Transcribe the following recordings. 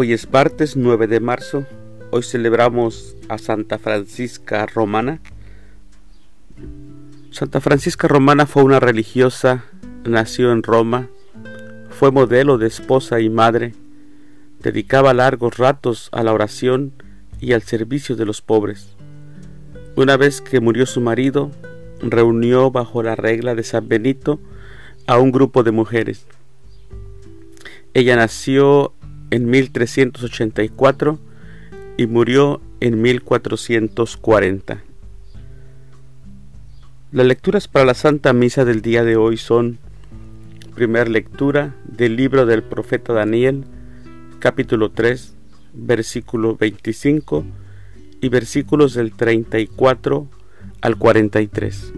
Hoy es martes 9 de marzo. Hoy celebramos a Santa Francisca Romana. Santa Francisca Romana fue una religiosa, nació en Roma, fue modelo de esposa y madre, dedicaba largos ratos a la oración y al servicio de los pobres. Una vez que murió su marido, reunió bajo la regla de San Benito a un grupo de mujeres. Ella nació en 1384 y murió en 1440. Las lecturas para la Santa Misa del día de hoy son primera lectura del libro del profeta Daniel, capítulo 3, versículo 25 y versículos del 34 al 43.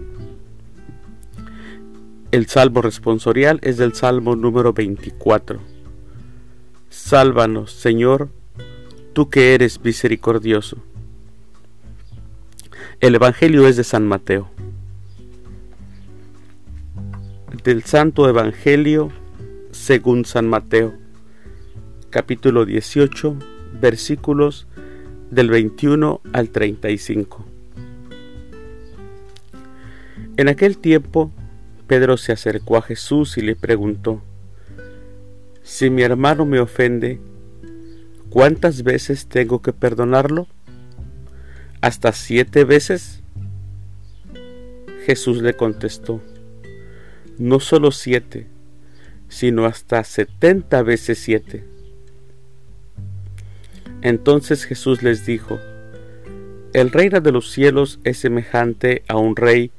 El salmo responsorial es del salmo número 24. Sálvanos, Señor, tú que eres misericordioso. El Evangelio es de San Mateo. Del Santo Evangelio según San Mateo, capítulo 18, versículos del 21 al 35. En aquel tiempo, Pedro se acercó a Jesús y le preguntó, Si mi hermano me ofende, ¿cuántas veces tengo que perdonarlo? ¿Hasta siete veces? Jesús le contestó, no solo siete, sino hasta setenta veces siete. Entonces Jesús les dijo, El reino de los cielos es semejante a un rey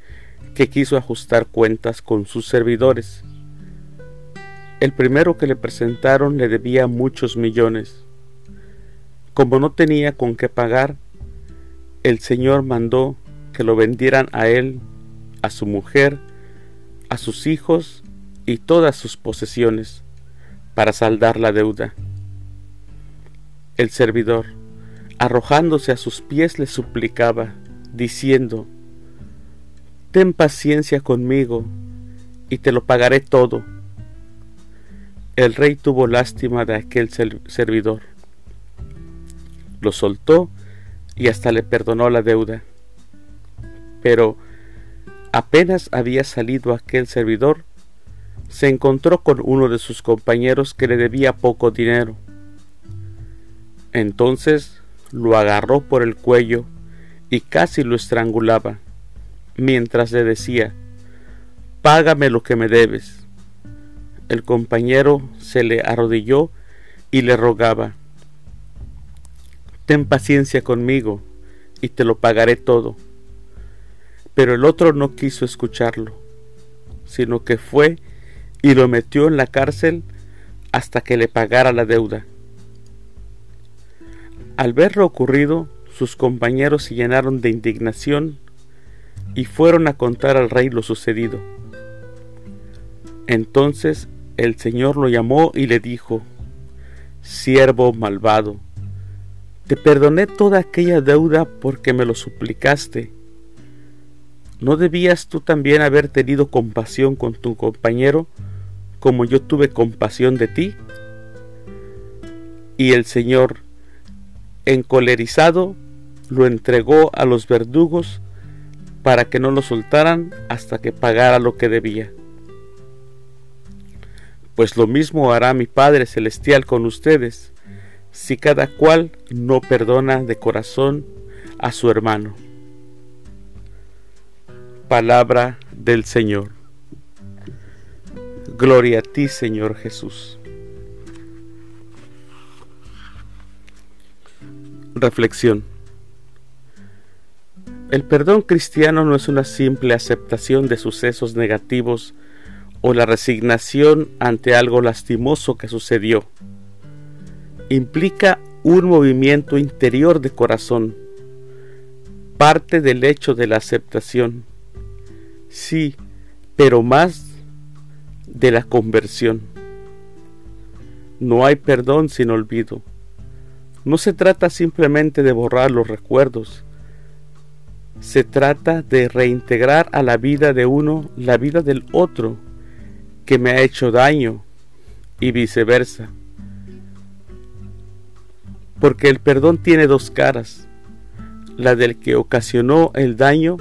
que quiso ajustar cuentas con sus servidores. El primero que le presentaron le debía muchos millones. Como no tenía con qué pagar, el Señor mandó que lo vendieran a él, a su mujer, a sus hijos y todas sus posesiones, para saldar la deuda. El servidor, arrojándose a sus pies, le suplicaba, diciendo, Ten paciencia conmigo, y te lo pagaré todo. El rey tuvo lástima de aquel servidor. Lo soltó y hasta le perdonó la deuda. Pero apenas había salido aquel servidor, se encontró con uno de sus compañeros que le debía poco dinero. Entonces lo agarró por el cuello y casi lo estrangulaba mientras le decía, Págame lo que me debes. El compañero se le arrodilló y le rogaba, Ten paciencia conmigo y te lo pagaré todo. Pero el otro no quiso escucharlo, sino que fue y lo metió en la cárcel hasta que le pagara la deuda. Al ver lo ocurrido, sus compañeros se llenaron de indignación y fueron a contar al rey lo sucedido. Entonces el Señor lo llamó y le dijo, Siervo malvado, te perdoné toda aquella deuda porque me lo suplicaste. ¿No debías tú también haber tenido compasión con tu compañero como yo tuve compasión de ti? Y el Señor, encolerizado, lo entregó a los verdugos para que no lo soltaran hasta que pagara lo que debía. Pues lo mismo hará mi Padre Celestial con ustedes, si cada cual no perdona de corazón a su hermano. Palabra del Señor. Gloria a ti, Señor Jesús. Reflexión. El perdón cristiano no es una simple aceptación de sucesos negativos o la resignación ante algo lastimoso que sucedió. Implica un movimiento interior de corazón, parte del hecho de la aceptación, sí, pero más de la conversión. No hay perdón sin olvido. No se trata simplemente de borrar los recuerdos, se trata de reintegrar a la vida de uno la vida del otro que me ha hecho daño y viceversa. porque el perdón tiene dos caras, la del que ocasionó el daño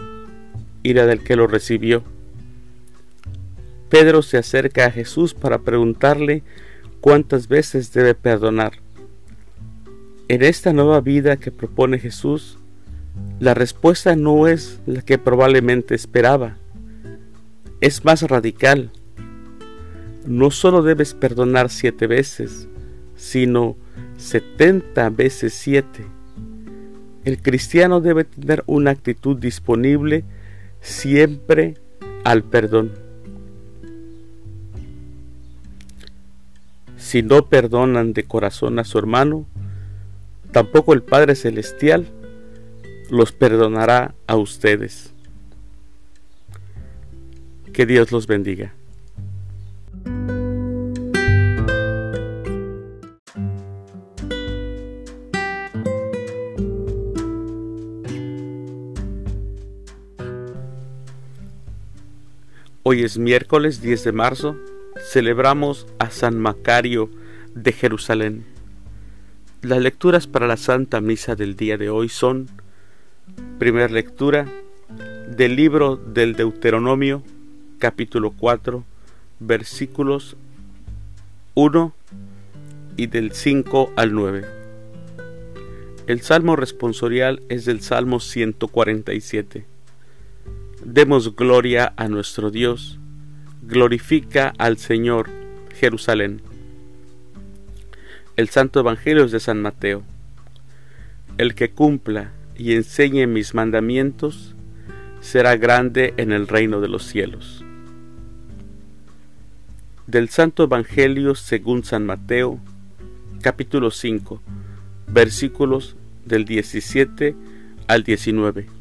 y la del que lo recibió. Pedro se acerca a Jesús para preguntarle cuántas veces debe perdonar. En esta nueva vida que propone Jesús, la respuesta no es la que probablemente esperaba, es más radical. No solo debes perdonar siete veces, sino setenta veces siete. El cristiano debe tener una actitud disponible siempre al perdón. Si no perdonan de corazón a su hermano, tampoco el Padre Celestial los perdonará a ustedes. Que Dios los bendiga. Hoy es miércoles 10 de marzo, celebramos a San Macario de Jerusalén. Las lecturas para la Santa Misa del día de hoy son, primera lectura del libro del Deuteronomio, capítulo 4, versículos 1 y del 5 al 9. El salmo responsorial es del Salmo 147. Demos gloria a nuestro Dios, glorifica al Señor, Jerusalén. El Santo Evangelio es de San Mateo. El que cumpla y enseñe mis mandamientos será grande en el reino de los cielos del Santo Evangelio según San Mateo, capítulo 5, versículos del 17 al 19.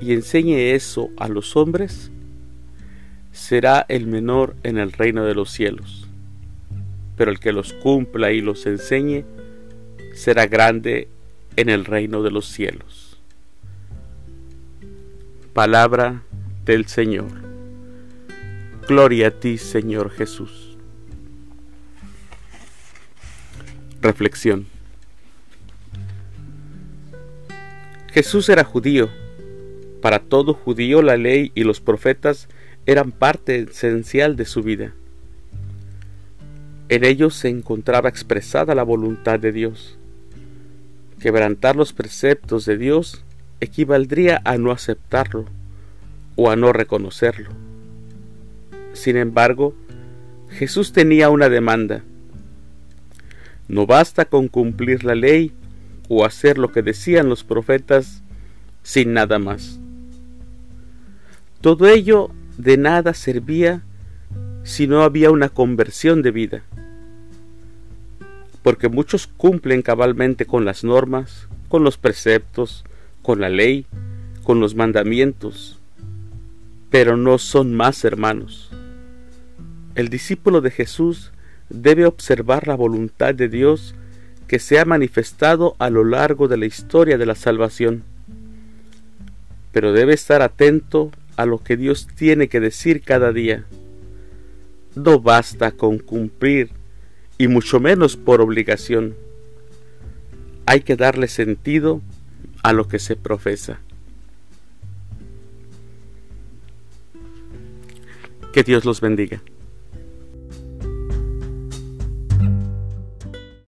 y enseñe eso a los hombres, será el menor en el reino de los cielos. Pero el que los cumpla y los enseñe, será grande en el reino de los cielos. Palabra del Señor. Gloria a ti, Señor Jesús. Reflexión. Jesús era judío. Para todo judío la ley y los profetas eran parte esencial de su vida. En ellos se encontraba expresada la voluntad de Dios. Quebrantar los preceptos de Dios equivaldría a no aceptarlo o a no reconocerlo. Sin embargo, Jesús tenía una demanda. No basta con cumplir la ley o hacer lo que decían los profetas sin nada más. Todo ello de nada servía si no había una conversión de vida. Porque muchos cumplen cabalmente con las normas, con los preceptos, con la ley, con los mandamientos, pero no son más hermanos. El discípulo de Jesús debe observar la voluntad de Dios que se ha manifestado a lo largo de la historia de la salvación, pero debe estar atento a lo que Dios tiene que decir cada día. No basta con cumplir, y mucho menos por obligación. Hay que darle sentido a lo que se profesa. Que Dios los bendiga.